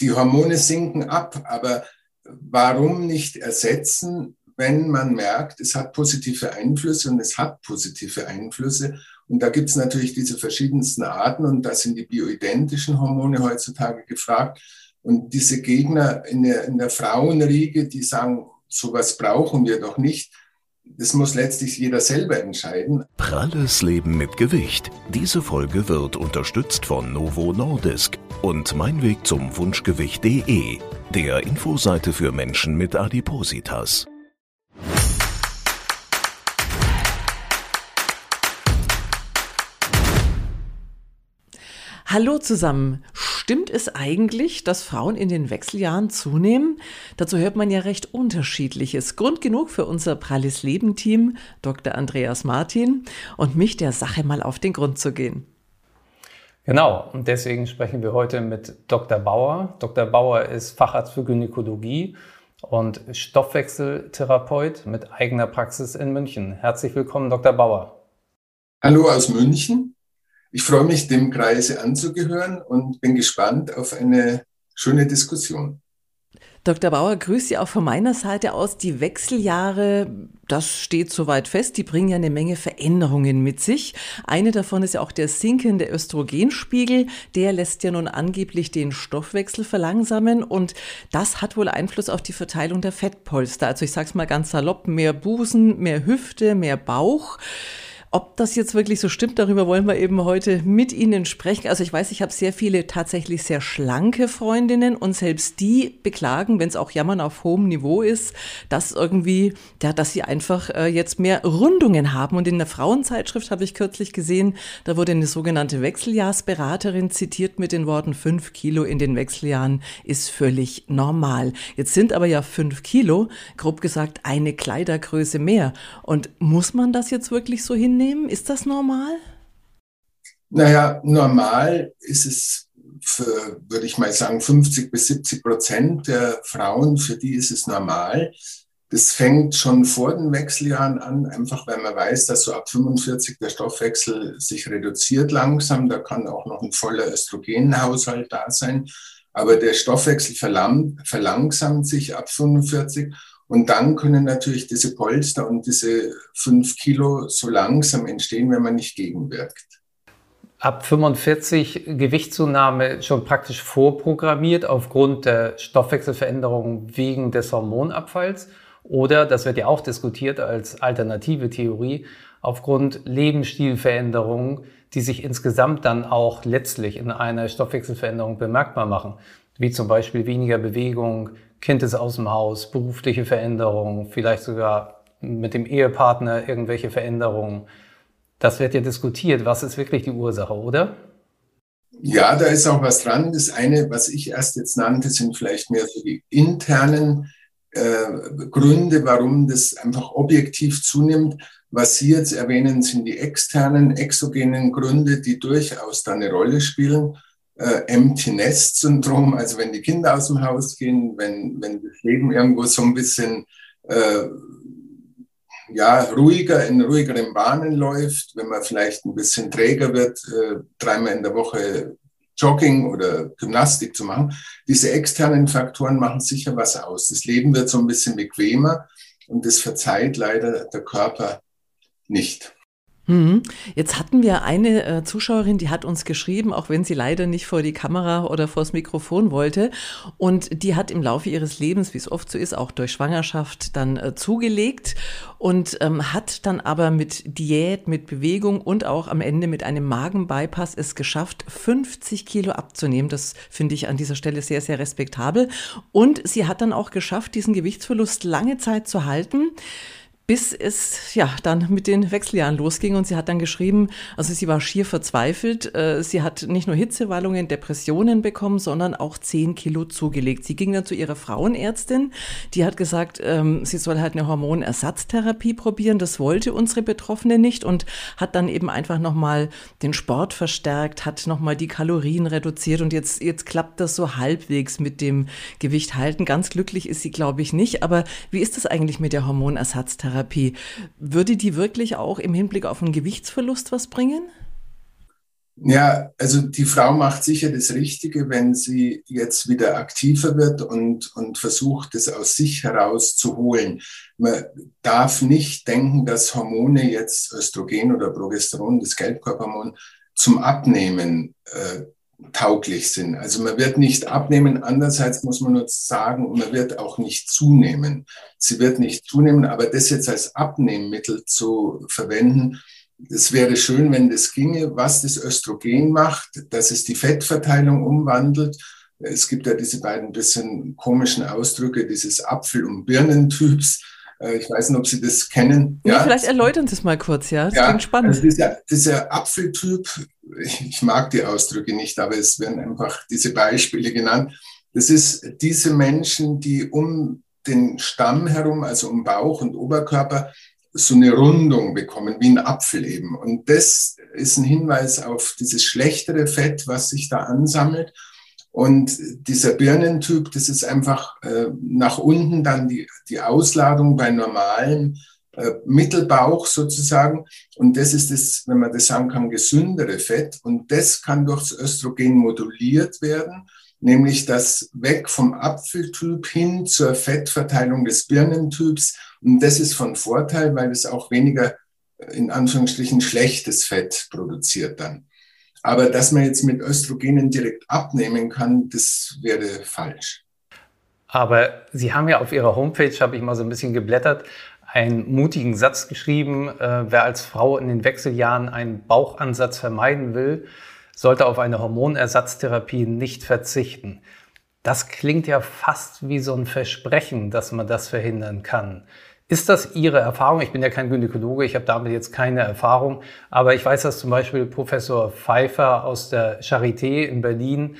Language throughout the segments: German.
die Hormone sinken ab, aber warum nicht ersetzen, wenn man merkt, es hat positive Einflüsse und es hat positive Einflüsse. Und da gibt es natürlich diese verschiedensten Arten und da sind die bioidentischen Hormone heutzutage gefragt. Und diese Gegner in der, in der Frauenriege, die sagen, sowas brauchen wir doch nicht, das muss letztlich jeder selber entscheiden. Pralles Leben mit Gewicht. Diese Folge wird unterstützt von Novo Nordisk und mein Weg zum Wunschgewicht.de, der Infoseite für Menschen mit Adipositas. Hallo zusammen. Stimmt es eigentlich, dass Frauen in den Wechseljahren zunehmen? Dazu hört man ja recht unterschiedliches. Grund genug für unser Pralles Leben Team, Dr. Andreas Martin und mich der Sache mal auf den Grund zu gehen. Genau, und deswegen sprechen wir heute mit Dr. Bauer. Dr. Bauer ist Facharzt für Gynäkologie und Stoffwechseltherapeut mit eigener Praxis in München. Herzlich willkommen, Dr. Bauer. Hallo aus München. Ich freue mich, dem Kreise anzugehören und bin gespannt auf eine schöne Diskussion. Dr. Bauer, grüße Sie auch von meiner Seite aus. Die Wechseljahre, das steht soweit fest, die bringen ja eine Menge Veränderungen mit sich. Eine davon ist ja auch der sinkende Östrogenspiegel. Der lässt ja nun angeblich den Stoffwechsel verlangsamen und das hat wohl Einfluss auf die Verteilung der Fettpolster. Also ich sage es mal ganz salopp, mehr Busen, mehr Hüfte, mehr Bauch. Ob das jetzt wirklich so stimmt, darüber wollen wir eben heute mit Ihnen sprechen. Also ich weiß, ich habe sehr viele tatsächlich sehr schlanke Freundinnen und selbst die beklagen, wenn es auch Jammern auf hohem Niveau ist, dass irgendwie, ja, dass sie einfach äh, jetzt mehr Rundungen haben. Und in der Frauenzeitschrift habe ich kürzlich gesehen, da wurde eine sogenannte Wechseljahrsberaterin zitiert mit den Worten, fünf Kilo in den Wechseljahren ist völlig normal. Jetzt sind aber ja fünf Kilo, grob gesagt, eine Kleidergröße mehr. Und muss man das jetzt wirklich so hin nehmen? Ist das normal? Naja, normal ist es für, würde ich mal sagen, 50 bis 70 Prozent der Frauen, für die ist es normal. Das fängt schon vor den Wechseljahren an, einfach weil man weiß, dass so ab 45 der Stoffwechsel sich reduziert langsam. Da kann auch noch ein voller Östrogenhaushalt da sein. Aber der Stoffwechsel verlangsamt sich ab 45 und dann können natürlich diese Polster und diese fünf Kilo so langsam entstehen, wenn man nicht gegenwirkt. Ab 45 Gewichtszunahme schon praktisch vorprogrammiert aufgrund der Stoffwechselveränderung wegen des Hormonabfalls oder, das wird ja auch diskutiert als alternative Theorie, aufgrund Lebensstilveränderungen, die sich insgesamt dann auch letztlich in einer Stoffwechselveränderung bemerkbar machen, wie zum Beispiel weniger Bewegung, Kind ist aus dem Haus, berufliche Veränderungen, vielleicht sogar mit dem Ehepartner irgendwelche Veränderungen. Das wird ja diskutiert. Was ist wirklich die Ursache, oder? Ja, da ist auch was dran. Das eine, was ich erst jetzt nannte, sind vielleicht mehr so die internen äh, Gründe, warum das einfach objektiv zunimmt. Was Sie jetzt erwähnen, sind die externen, exogenen Gründe, die durchaus da eine Rolle spielen äh, Empty Nest Syndrom, also wenn die Kinder aus dem Haus gehen, wenn, wenn das Leben irgendwo so ein bisschen äh, ja, ruhiger, in ruhigeren Bahnen läuft, wenn man vielleicht ein bisschen träger wird, äh, dreimal in der Woche Jogging oder Gymnastik zu machen. Diese externen Faktoren machen sicher was aus. Das Leben wird so ein bisschen bequemer und das verzeiht leider der Körper nicht. Mhm. Jetzt hatten wir eine äh, Zuschauerin, die hat uns geschrieben, auch wenn sie leider nicht vor die Kamera oder vors Mikrofon wollte. Und die hat im Laufe ihres Lebens, wie es oft so ist, auch durch Schwangerschaft dann äh, zugelegt und ähm, hat dann aber mit Diät, mit Bewegung und auch am Ende mit einem Magenbypass es geschafft, 50 Kilo abzunehmen. Das finde ich an dieser Stelle sehr, sehr respektabel. Und sie hat dann auch geschafft, diesen Gewichtsverlust lange Zeit zu halten bis es ja dann mit den Wechseljahren losging und sie hat dann geschrieben, also sie war schier verzweifelt. Äh, sie hat nicht nur Hitzewallungen, Depressionen bekommen, sondern auch zehn Kilo zugelegt. Sie ging dann zu ihrer Frauenärztin, die hat gesagt, ähm, sie soll halt eine Hormonersatztherapie probieren. Das wollte unsere Betroffene nicht und hat dann eben einfach nochmal den Sport verstärkt, hat nochmal die Kalorien reduziert und jetzt, jetzt klappt das so halbwegs mit dem Gewicht halten. Ganz glücklich ist sie, glaube ich, nicht. Aber wie ist das eigentlich mit der Hormonersatztherapie? Therapie. Würde die wirklich auch im Hinblick auf einen Gewichtsverlust was bringen? Ja, also die Frau macht sicher das Richtige, wenn sie jetzt wieder aktiver wird und, und versucht, es aus sich heraus zu holen. Man darf nicht denken, dass Hormone jetzt Östrogen oder Progesteron, das Gelbkörperhormon, zum Abnehmen äh, tauglich sind. Also man wird nicht abnehmen, andererseits muss man nur sagen, man wird auch nicht zunehmen. Sie wird nicht zunehmen, aber das jetzt als Abnehmmittel zu verwenden, es wäre schön, wenn das ginge, was das Östrogen macht, dass es die Fettverteilung umwandelt. Es gibt ja diese beiden bisschen komischen Ausdrücke dieses Apfel- und Birnentyps. Äh, ich weiß nicht, ob Sie das kennen. Ja, ja vielleicht erläutern Sie es mal kurz, ja. Das ja, klingt spannend. Also dieser, dieser Apfeltyp, ich mag die Ausdrücke nicht, aber es werden einfach diese Beispiele genannt. Das ist diese Menschen, die um den Stamm herum, also um Bauch und Oberkörper, so eine Rundung bekommen, wie ein Apfel eben. Und das ist ein Hinweis auf dieses schlechtere Fett, was sich da ansammelt. Und dieser Birnentyp, das ist einfach äh, nach unten dann die, die Ausladung bei normalem äh, Mittelbauch sozusagen. Und das ist das, wenn man das sagen kann, gesündere Fett. Und das kann durchs Östrogen moduliert werden, nämlich das weg vom Apfeltyp hin zur Fettverteilung des Birnentyps und das ist von Vorteil, weil es auch weniger in Anführungsstrichen schlechtes Fett produziert dann. Aber dass man jetzt mit Östrogenen direkt abnehmen kann, das wäre falsch. Aber Sie haben ja auf Ihrer Homepage, habe ich mal so ein bisschen geblättert, einen mutigen Satz geschrieben, äh, wer als Frau in den Wechseljahren einen Bauchansatz vermeiden will, sollte auf eine Hormonersatztherapie nicht verzichten. Das klingt ja fast wie so ein Versprechen, dass man das verhindern kann. Ist das Ihre Erfahrung? Ich bin ja kein Gynäkologe, ich habe damit jetzt keine Erfahrung, aber ich weiß, dass zum Beispiel Professor Pfeiffer aus der Charité in Berlin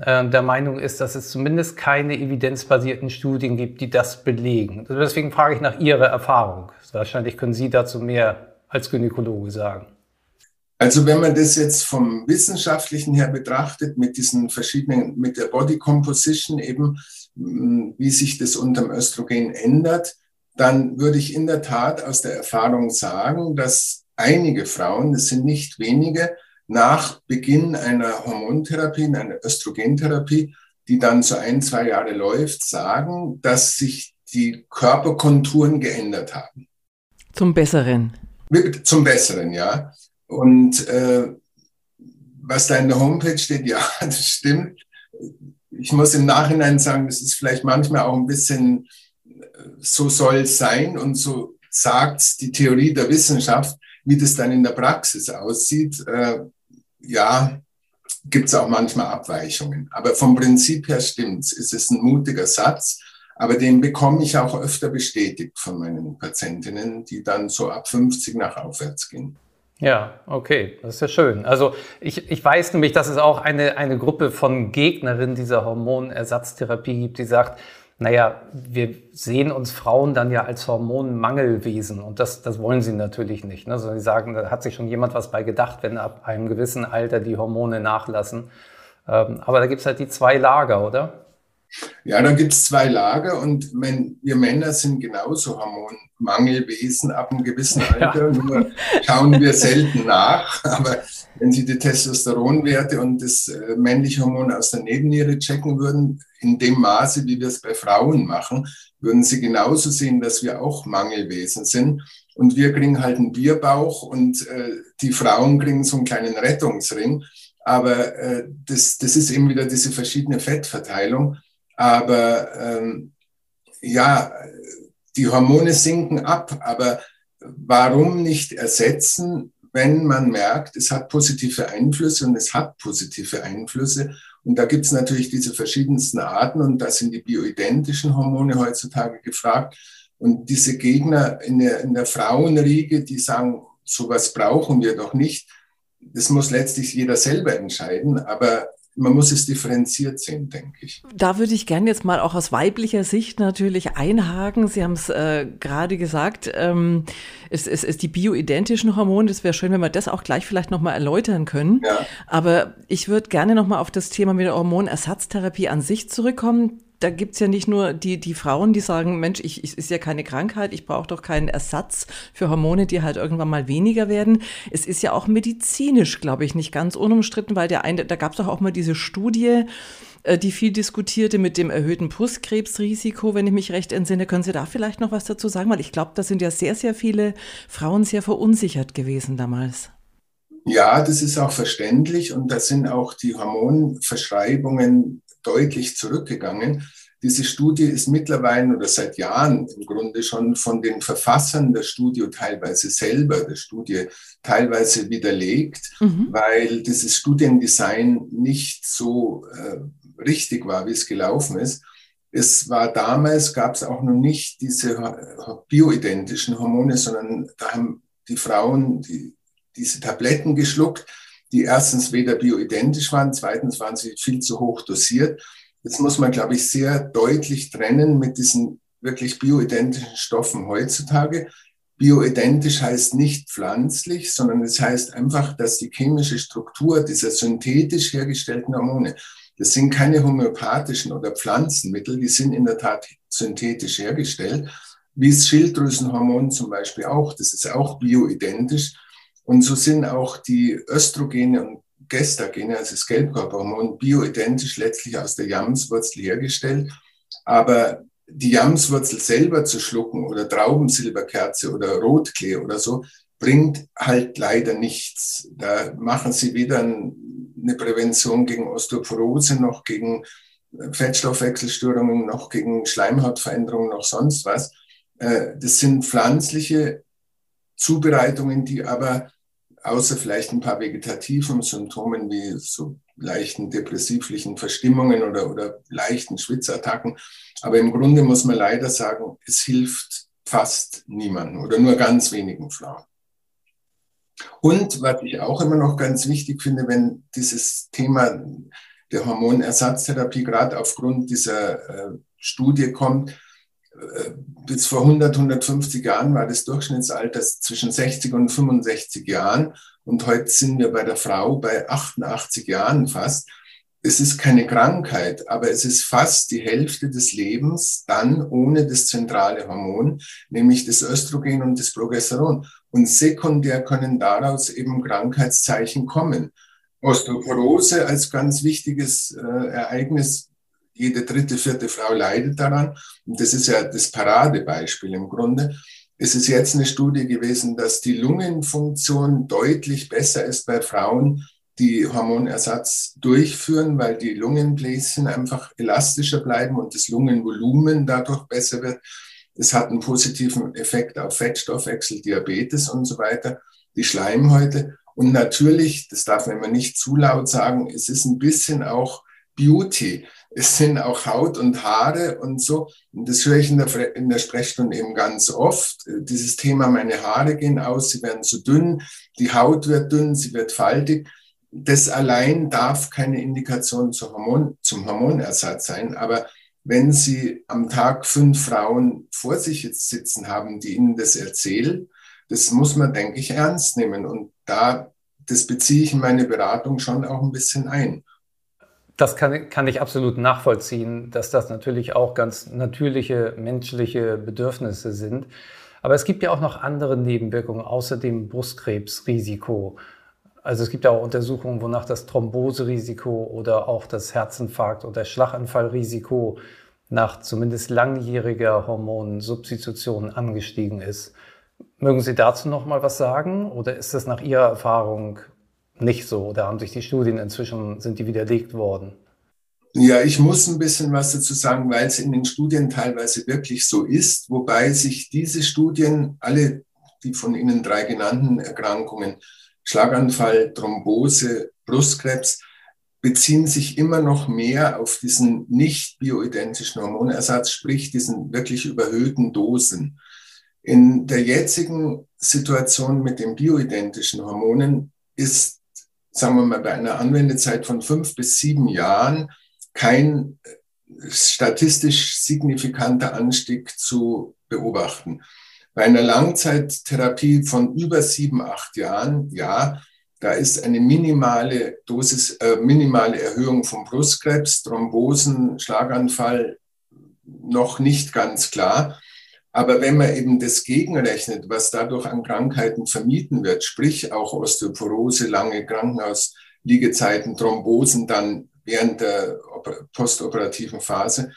äh, der Meinung ist, dass es zumindest keine evidenzbasierten Studien gibt, die das belegen. Deswegen frage ich nach Ihrer Erfahrung. Wahrscheinlich können Sie dazu mehr als Gynäkologe sagen. Also wenn man das jetzt vom wissenschaftlichen her betrachtet, mit diesen verschiedenen, mit der Body Composition eben, wie sich das unterm Östrogen ändert, dann würde ich in der Tat aus der Erfahrung sagen, dass einige Frauen, das sind nicht wenige, nach Beginn einer Hormontherapie, einer Östrogentherapie, die dann so ein, zwei Jahre läuft, sagen, dass sich die Körperkonturen geändert haben. Zum Besseren. Zum Besseren, ja. Und äh, was da in der Homepage steht, ja, das stimmt. Ich muss im Nachhinein sagen, das ist vielleicht manchmal auch ein bisschen so soll es sein und so sagt die Theorie der Wissenschaft, wie das dann in der Praxis aussieht. Äh, ja, gibt es auch manchmal Abweichungen. Aber vom Prinzip her stimmt's. Es ist ein mutiger Satz, aber den bekomme ich auch öfter bestätigt von meinen Patientinnen, die dann so ab 50 nach aufwärts gehen. Ja, okay, das ist ja schön. Also ich, ich weiß nämlich, dass es auch eine, eine Gruppe von Gegnerinnen dieser Hormonersatztherapie gibt, die sagt, naja, wir sehen uns Frauen dann ja als Hormonmangelwesen und das, das wollen sie natürlich nicht. Ne? Sondern sie sagen, da hat sich schon jemand was bei gedacht, wenn ab einem gewissen Alter die Hormone nachlassen. Ähm, aber da gibt es halt die zwei Lager, oder? Ja, da gibt es zwei Lager und wenn, wir Männer sind genauso Hormonmangelwesen ab einem gewissen Alter, ja. nur schauen wir selten nach. Aber wenn Sie die Testosteronwerte und das äh, männliche Hormon aus der Nebenniere checken würden, in dem Maße, wie wir es bei Frauen machen, würden Sie genauso sehen, dass wir auch Mangelwesen sind. Und wir kriegen halt einen Bierbauch und äh, die Frauen kriegen so einen kleinen Rettungsring. Aber äh, das, das ist eben wieder diese verschiedene Fettverteilung. Aber ähm, ja, die Hormone sinken ab, aber warum nicht ersetzen, wenn man merkt, es hat positive Einflüsse und es hat positive Einflüsse. Und da gibt es natürlich diese verschiedensten Arten und da sind die bioidentischen Hormone heutzutage gefragt. Und diese Gegner in der, in der Frauenriege, die sagen, sowas brauchen wir doch nicht, das muss letztlich jeder selber entscheiden. Aber man muss es differenziert sehen, denke ich. Da würde ich gerne jetzt mal auch aus weiblicher Sicht natürlich einhaken. Sie haben es äh, gerade gesagt, ähm, es, es ist die bioidentischen Hormone. Das wäre schön, wenn wir das auch gleich vielleicht nochmal erläutern können. Ja. Aber ich würde gerne nochmal auf das Thema mit der Hormonersatztherapie an sich zurückkommen. Da gibt's ja nicht nur die, die Frauen, die sagen, Mensch, ich, ich ist ja keine Krankheit, ich brauche doch keinen Ersatz für Hormone, die halt irgendwann mal weniger werden. Es ist ja auch medizinisch, glaube ich, nicht ganz unumstritten, weil der eine, da gab's doch auch mal diese Studie, äh, die viel diskutierte mit dem erhöhten Brustkrebsrisiko, wenn ich mich recht entsinne. Können Sie da vielleicht noch was dazu sagen? Weil ich glaube, da sind ja sehr, sehr viele Frauen sehr verunsichert gewesen damals. Ja, das ist auch verständlich und da sind auch die Hormonverschreibungen deutlich zurückgegangen. Diese Studie ist mittlerweile oder seit Jahren im Grunde schon von den Verfassern der Studie teilweise selber der Studie teilweise widerlegt, mhm. weil dieses Studiendesign nicht so äh, richtig war, wie es gelaufen ist. Es war damals, gab es auch noch nicht diese bioidentischen Hormone, sondern da haben die Frauen die diese Tabletten geschluckt, die erstens weder bioidentisch waren, zweitens waren sie viel zu hoch dosiert. Das muss man, glaube ich, sehr deutlich trennen mit diesen wirklich bioidentischen Stoffen heutzutage. Bioidentisch heißt nicht pflanzlich, sondern es heißt einfach, dass die chemische Struktur dieser synthetisch hergestellten Hormone, das sind keine homöopathischen oder Pflanzenmittel, die sind in der Tat synthetisch hergestellt, wie das Schilddrüsenhormon zum Beispiel auch, das ist auch bioidentisch. Und so sind auch die Östrogene und Gestagene, also das Gelbkörperhormon, bioidentisch letztlich aus der Jamswurzel hergestellt. Aber die Jamswurzel selber zu schlucken oder Traubensilberkerze oder Rotklee oder so, bringt halt leider nichts. Da machen sie weder eine Prävention gegen Osteoporose noch gegen Fettstoffwechselstörungen noch gegen Schleimhautveränderungen noch sonst was. Äh, das sind pflanzliche Zubereitungen, die aber außer vielleicht ein paar vegetativen Symptomen wie so leichten depressivlichen Verstimmungen oder, oder leichten Schwitzattacken. Aber im Grunde muss man leider sagen, es hilft fast niemandem oder nur ganz wenigen Frauen. Und was ich auch immer noch ganz wichtig finde, wenn dieses Thema der Hormonersatztherapie gerade aufgrund dieser äh, Studie kommt, bis vor 100, 150 Jahren war das Durchschnittsalter zwischen 60 und 65 Jahren. Und heute sind wir bei der Frau bei 88 Jahren fast. Es ist keine Krankheit, aber es ist fast die Hälfte des Lebens dann ohne das zentrale Hormon, nämlich das Östrogen und das Progesteron. Und sekundär können daraus eben Krankheitszeichen kommen. Osteoporose als ganz wichtiges äh, Ereignis jede dritte, vierte Frau leidet daran. Und das ist ja das Paradebeispiel im Grunde. Es ist jetzt eine Studie gewesen, dass die Lungenfunktion deutlich besser ist bei Frauen, die Hormonersatz durchführen, weil die Lungenbläschen einfach elastischer bleiben und das Lungenvolumen dadurch besser wird. Es hat einen positiven Effekt auf Fettstoffwechsel, Diabetes und so weiter, die Schleimhäute. Und natürlich, das darf man immer nicht zu laut sagen, es ist ein bisschen auch Beauty es sind auch Haut und Haare und so. Und das höre ich in der, in der Sprechstunde eben ganz oft. Dieses Thema, meine Haare gehen aus, sie werden zu dünn, die Haut wird dünn, sie wird faltig. Das allein darf keine Indikation zum, Hormon, zum Hormonersatz sein. Aber wenn Sie am Tag fünf Frauen vor sich jetzt sitzen haben, die Ihnen das erzählen, das muss man, denke ich, ernst nehmen. Und da, das beziehe ich in meine Beratung schon auch ein bisschen ein. Das kann, kann ich absolut nachvollziehen, dass das natürlich auch ganz natürliche menschliche Bedürfnisse sind. Aber es gibt ja auch noch andere Nebenwirkungen außer dem Brustkrebsrisiko. Also es gibt ja auch Untersuchungen, wonach das Thromboserisiko oder auch das Herzinfarkt- oder Schlaganfallrisiko nach zumindest langjähriger Hormonsubstitution angestiegen ist. Mögen Sie dazu noch mal was sagen oder ist das nach Ihrer Erfahrung nicht so? Da haben sich die Studien inzwischen, sind die widerlegt worden? Ja, ich muss ein bisschen was dazu sagen, weil es in den Studien teilweise wirklich so ist, wobei sich diese Studien, alle die von Ihnen drei genannten Erkrankungen, Schlaganfall, Thrombose, Brustkrebs, beziehen sich immer noch mehr auf diesen nicht bioidentischen Hormonersatz, sprich diesen wirklich überhöhten Dosen. In der jetzigen Situation mit den bioidentischen Hormonen ist sagen wir mal, bei einer Anwendezeit von fünf bis sieben Jahren kein statistisch signifikanter Anstieg zu beobachten. Bei einer Langzeittherapie von über sieben, acht Jahren, ja, da ist eine minimale Dosis, äh, minimale Erhöhung von Brustkrebs, Thrombosen, Schlaganfall, noch nicht ganz klar. Aber wenn man eben das gegenrechnet, was dadurch an Krankheiten vermieden wird, sprich auch Osteoporose, lange Krankenhausliegezeiten, Thrombosen dann während der postoperativen Phase,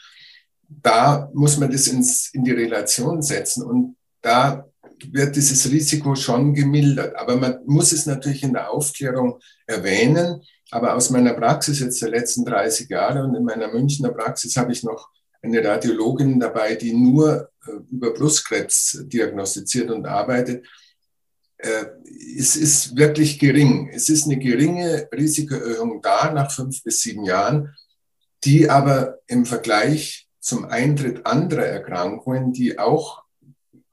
da muss man das ins, in die Relation setzen und da wird dieses Risiko schon gemildert. Aber man muss es natürlich in der Aufklärung erwähnen. Aber aus meiner Praxis jetzt der letzten 30 Jahre und in meiner Münchner Praxis habe ich noch eine Radiologin dabei, die nur äh, über Brustkrebs diagnostiziert und arbeitet. Äh, es ist wirklich gering. Es ist eine geringe Risikoerhöhung da nach fünf bis sieben Jahren, die aber im Vergleich zum Eintritt anderer Erkrankungen, die auch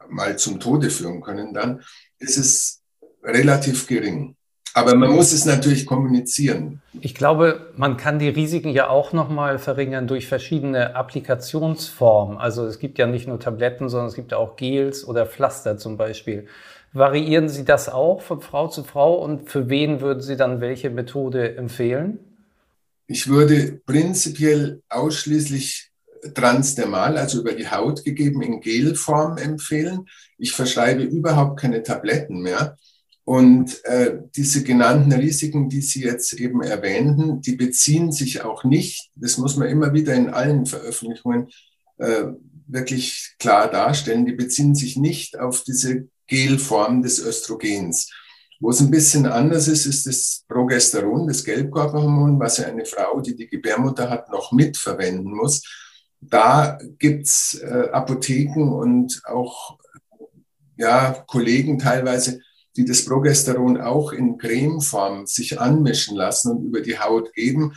mal zum Tode führen können, dann ist es relativ gering. Aber man muss es natürlich kommunizieren. Ich glaube, man kann die Risiken ja auch nochmal verringern durch verschiedene Applikationsformen. Also es gibt ja nicht nur Tabletten, sondern es gibt auch Gels oder Pflaster zum Beispiel. Variieren Sie das auch von Frau zu Frau und für wen würden Sie dann welche Methode empfehlen? Ich würde prinzipiell ausschließlich transdermal, also über die Haut gegeben, in Gelform empfehlen. Ich verschreibe überhaupt keine Tabletten mehr. Und äh, diese genannten Risiken, die Sie jetzt eben erwähnten, die beziehen sich auch nicht, das muss man immer wieder in allen Veröffentlichungen äh, wirklich klar darstellen, die beziehen sich nicht auf diese Gelform des Östrogens. Wo es ein bisschen anders ist, ist das Progesteron, das Gelbkörperhormon, was ja eine Frau, die die Gebärmutter hat, noch mitverwenden muss. Da gibt's äh, Apotheken und auch ja, Kollegen teilweise, die das Progesteron auch in Cremeform sich anmischen lassen und über die Haut geben.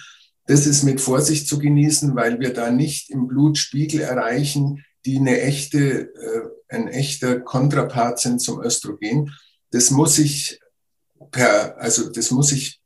Das ist mit Vorsicht zu genießen, weil wir da nicht im Blutspiegel erreichen, die eine echte, äh, ein echter Kontrapart sind zum Östrogen. Das muss ich per, also das muss ich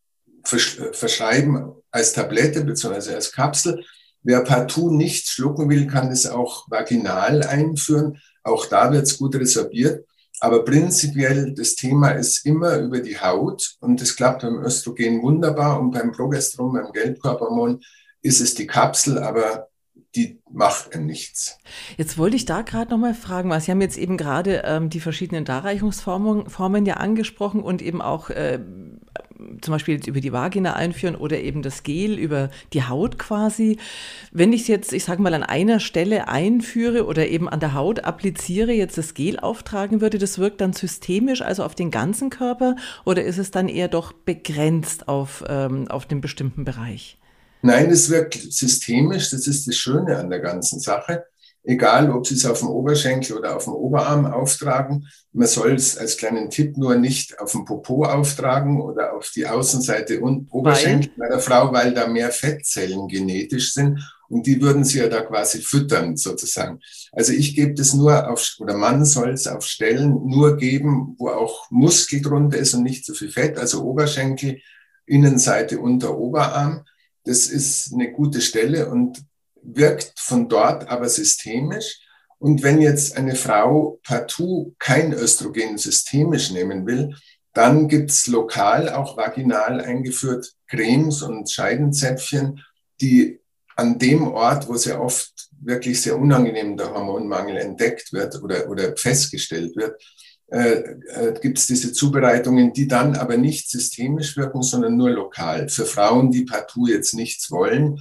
verschreiben als Tablette beziehungsweise als Kapsel. Wer partout nichts schlucken will, kann das auch vaginal einführen. Auch da wird es gut resorbiert. Aber prinzipiell, das Thema ist immer über die Haut und das klappt beim Östrogen wunderbar und beim Progesteron, beim Gelbkörperhormon ist es die Kapsel, aber die macht nichts. Jetzt wollte ich da gerade noch mal fragen, was Sie haben jetzt eben gerade ähm, die verschiedenen Darreichungsformen Formen ja angesprochen und eben auch äh, zum Beispiel jetzt über die Vagina einführen oder eben das Gel über die Haut quasi. Wenn ich es jetzt, ich sage mal, an einer Stelle einführe oder eben an der Haut appliziere, jetzt das Gel auftragen würde, das wirkt dann systemisch, also auf den ganzen Körper oder ist es dann eher doch begrenzt auf, ähm, auf den bestimmten Bereich? Nein, es wirkt systemisch. Das ist das Schöne an der ganzen Sache. Egal, ob Sie es auf dem Oberschenkel oder auf dem Oberarm auftragen. Man soll es als kleinen Tipp nur nicht auf dem Popo auftragen oder auf die Außenseite und Oberschenkel bei der Frau, weil da mehr Fettzellen genetisch sind. Und die würden Sie ja da quasi füttern, sozusagen. Also ich gebe das nur auf, oder man soll es auf Stellen nur geben, wo auch Muskel drunter ist und nicht so viel Fett. Also Oberschenkel, Innenseite, unter Oberarm. Das ist eine gute Stelle und wirkt von dort aber systemisch. Und wenn jetzt eine Frau partout kein Östrogen systemisch nehmen will, dann gibt's lokal auch vaginal eingeführt Cremes und Scheidenzäpfchen, die an dem Ort, wo sehr oft wirklich sehr unangenehm der Hormonmangel entdeckt wird oder, oder festgestellt wird, äh, äh, gibt es diese Zubereitungen, die dann aber nicht systemisch wirken, sondern nur lokal. Für Frauen, die partout jetzt nichts wollen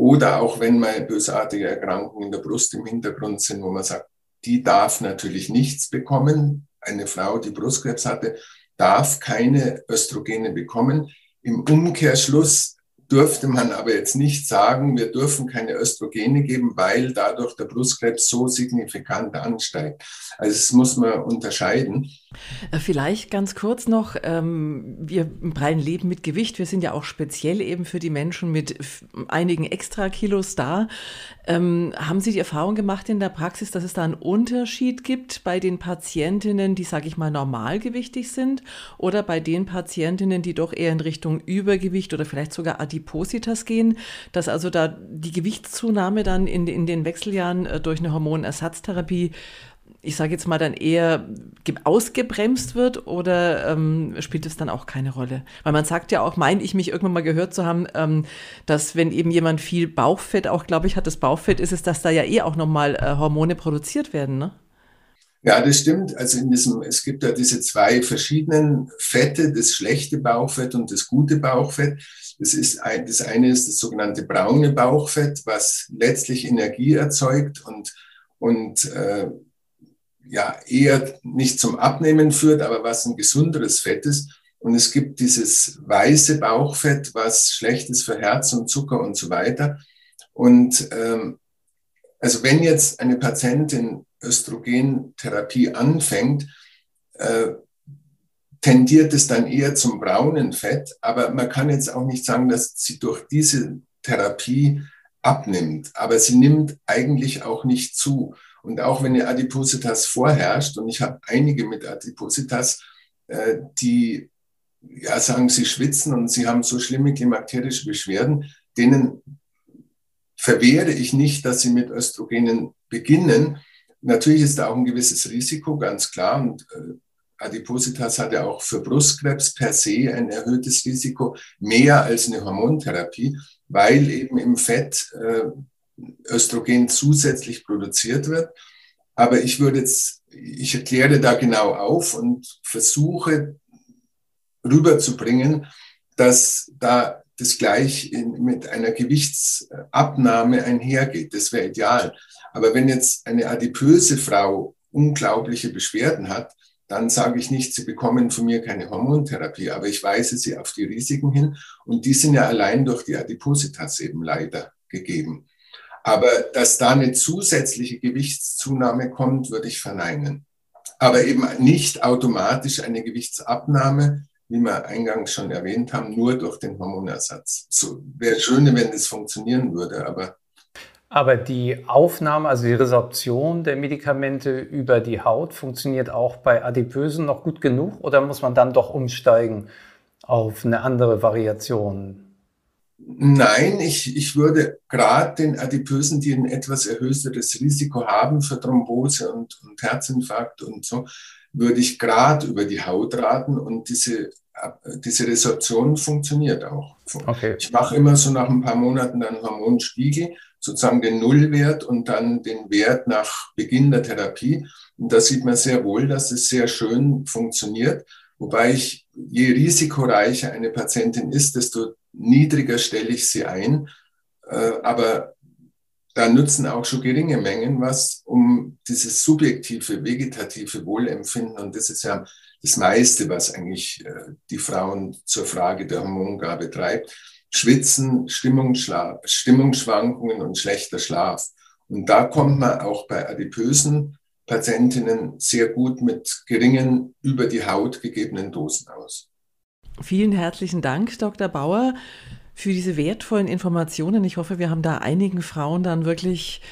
oder auch wenn mal bösartige Erkrankungen in der Brust im Hintergrund sind, wo man sagt, die darf natürlich nichts bekommen. Eine Frau, die Brustkrebs hatte, darf keine Östrogene bekommen. Im Umkehrschluss dürfte man aber jetzt nicht sagen, wir dürfen keine Östrogene geben, weil dadurch der Brustkrebs so signifikant ansteigt. Also das muss man unterscheiden. Äh, vielleicht ganz kurz noch, ähm, wir breiten Leben mit Gewicht, wir sind ja auch speziell eben für die Menschen mit einigen Extrakilos da. Ähm, haben Sie die Erfahrung gemacht in der Praxis, dass es da einen Unterschied gibt bei den Patientinnen, die, sage ich mal, normalgewichtig sind oder bei den Patientinnen, die doch eher in Richtung Übergewicht oder vielleicht sogar Adipositas gehen, dass also da die Gewichtszunahme dann in, in den Wechseljahren äh, durch eine Hormonersatztherapie ich sage jetzt mal, dann eher ausgebremst wird oder ähm, spielt es dann auch keine Rolle? Weil man sagt ja auch, meine ich mich irgendwann mal gehört zu haben, ähm, dass wenn eben jemand viel Bauchfett auch, glaube ich, hat, das Bauchfett ist es, dass da ja eh auch nochmal äh, Hormone produziert werden, ne? Ja, das stimmt. Also in diesem, es gibt ja diese zwei verschiedenen Fette, das schlechte Bauchfett und das gute Bauchfett. Das ist ein, das eine ist das sogenannte braune Bauchfett, was letztlich Energie erzeugt und, und äh, ja, eher nicht zum Abnehmen führt, aber was ein gesunderes Fett ist. Und es gibt dieses weiße Bauchfett, was schlecht ist für Herz und Zucker und so weiter. Und ähm, also wenn jetzt eine Patientin Östrogentherapie anfängt, äh, tendiert es dann eher zum braunen Fett. Aber man kann jetzt auch nicht sagen, dass sie durch diese Therapie abnimmt. Aber sie nimmt eigentlich auch nicht zu. Und auch wenn eine Adipositas vorherrscht, und ich habe einige mit Adipositas, äh, die ja sagen, sie schwitzen und sie haben so schlimme klimakterische Beschwerden, denen verwehre ich nicht, dass sie mit Östrogenen beginnen, Natürlich ist da auch ein gewisses Risiko, ganz klar. Und äh, Adipositas hat ja auch für Brustkrebs per se ein erhöhtes Risiko, mehr als eine Hormontherapie, weil eben im Fett äh, Östrogen zusätzlich produziert wird. Aber ich würde jetzt, ich erkläre da genau auf und versuche rüberzubringen, dass da das gleich in, mit einer Gewichtsabnahme einhergeht. Das wäre ideal. Aber wenn jetzt eine adipöse Frau unglaubliche Beschwerden hat, dann sage ich nicht, sie bekommen von mir keine Hormontherapie, aber ich weise sie auf die Risiken hin und die sind ja allein durch die Adipositas eben leider gegeben. Aber dass da eine zusätzliche Gewichtszunahme kommt, würde ich verneinen. Aber eben nicht automatisch eine Gewichtsabnahme, wie wir eingangs schon erwähnt haben, nur durch den Hormonersatz. So wäre schön, wenn das funktionieren würde, aber aber die Aufnahme, also die Resorption der Medikamente über die Haut funktioniert auch bei Adipösen noch gut genug oder muss man dann doch umsteigen auf eine andere Variation? Nein, ich, ich würde gerade den Adipösen, die ein etwas erhöhtes Risiko haben für Thrombose und, und Herzinfarkt und so, würde ich gerade über die Haut raten und diese, diese Resorption funktioniert auch. Okay. Ich mache immer so nach ein paar Monaten dann Hormonspiegel sozusagen den Nullwert und dann den Wert nach Beginn der Therapie. Und da sieht man sehr wohl, dass es sehr schön funktioniert. Wobei ich, je risikoreicher eine Patientin ist, desto niedriger stelle ich sie ein. Äh, aber da nützen auch schon geringe Mengen was, um dieses subjektive, vegetative Wohlempfinden, und das ist ja das meiste, was eigentlich äh, die Frauen zur Frage der Hormongabe treibt, Schwitzen, Stimmungsschwankungen und schlechter Schlaf. Und da kommt man auch bei adipösen Patientinnen sehr gut mit geringen über die Haut gegebenen Dosen aus. Vielen herzlichen Dank, Dr. Bauer, für diese wertvollen Informationen. Ich hoffe, wir haben da einigen Frauen dann wirklich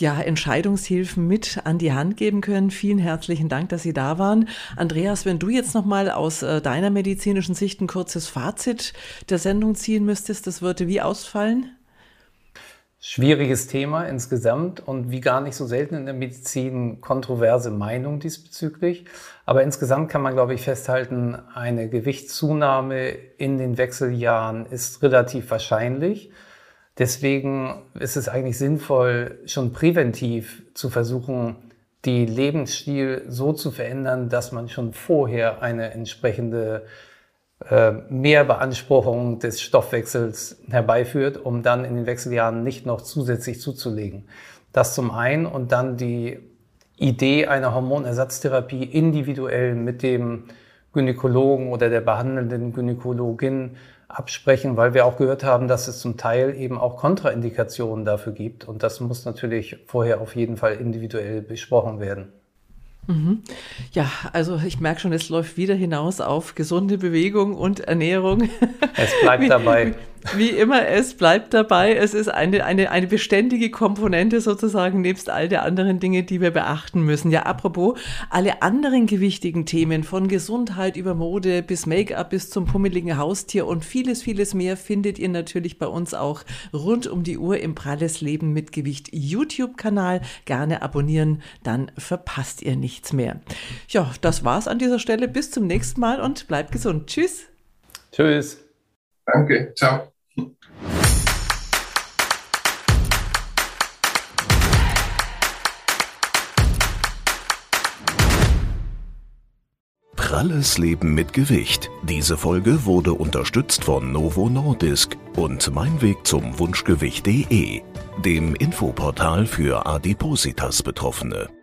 ja, Entscheidungshilfen mit an die Hand geben können. Vielen herzlichen Dank, dass Sie da waren. Andreas, wenn du jetzt nochmal aus äh, deiner medizinischen Sicht ein kurzes Fazit der Sendung ziehen müsstest, das würde wie ausfallen? Schwieriges Thema insgesamt und wie gar nicht so selten in der Medizin kontroverse Meinung diesbezüglich. Aber insgesamt kann man, glaube ich, festhalten, eine Gewichtszunahme in den Wechseljahren ist relativ wahrscheinlich. Deswegen ist es eigentlich sinnvoll, schon präventiv zu versuchen, die Lebensstil so zu verändern, dass man schon vorher eine entsprechende äh, Mehrbeanspruchung des Stoffwechsels herbeiführt, um dann in den Wechseljahren nicht noch zusätzlich zuzulegen. Das zum einen und dann die Idee einer Hormonersatztherapie individuell mit dem Gynäkologen oder der behandelnden Gynäkologin absprechen, weil wir auch gehört haben, dass es zum Teil eben auch Kontraindikationen dafür gibt. Und das muss natürlich vorher auf jeden Fall individuell besprochen werden. Mhm. Ja, also ich merke schon, es läuft wieder hinaus auf gesunde Bewegung und Ernährung. Es bleibt dabei. Wie immer, es bleibt dabei. Es ist eine, eine, eine beständige Komponente sozusagen, nebst all der anderen Dinge, die wir beachten müssen. Ja, apropos, alle anderen gewichtigen Themen von Gesundheit über Mode bis Make-up bis zum pummeligen Haustier und vieles, vieles mehr findet ihr natürlich bei uns auch rund um die Uhr im Pralles Leben mit Gewicht YouTube-Kanal. Gerne abonnieren, dann verpasst ihr nichts mehr. Ja, das war's an dieser Stelle. Bis zum nächsten Mal und bleibt gesund. Tschüss. Tschüss. Danke. Ciao. Pralles Leben mit Gewicht. Diese Folge wurde unterstützt von Novo Nordisk und Mein Weg zum Wunschgewicht.de, dem Infoportal für Adipositas Betroffene.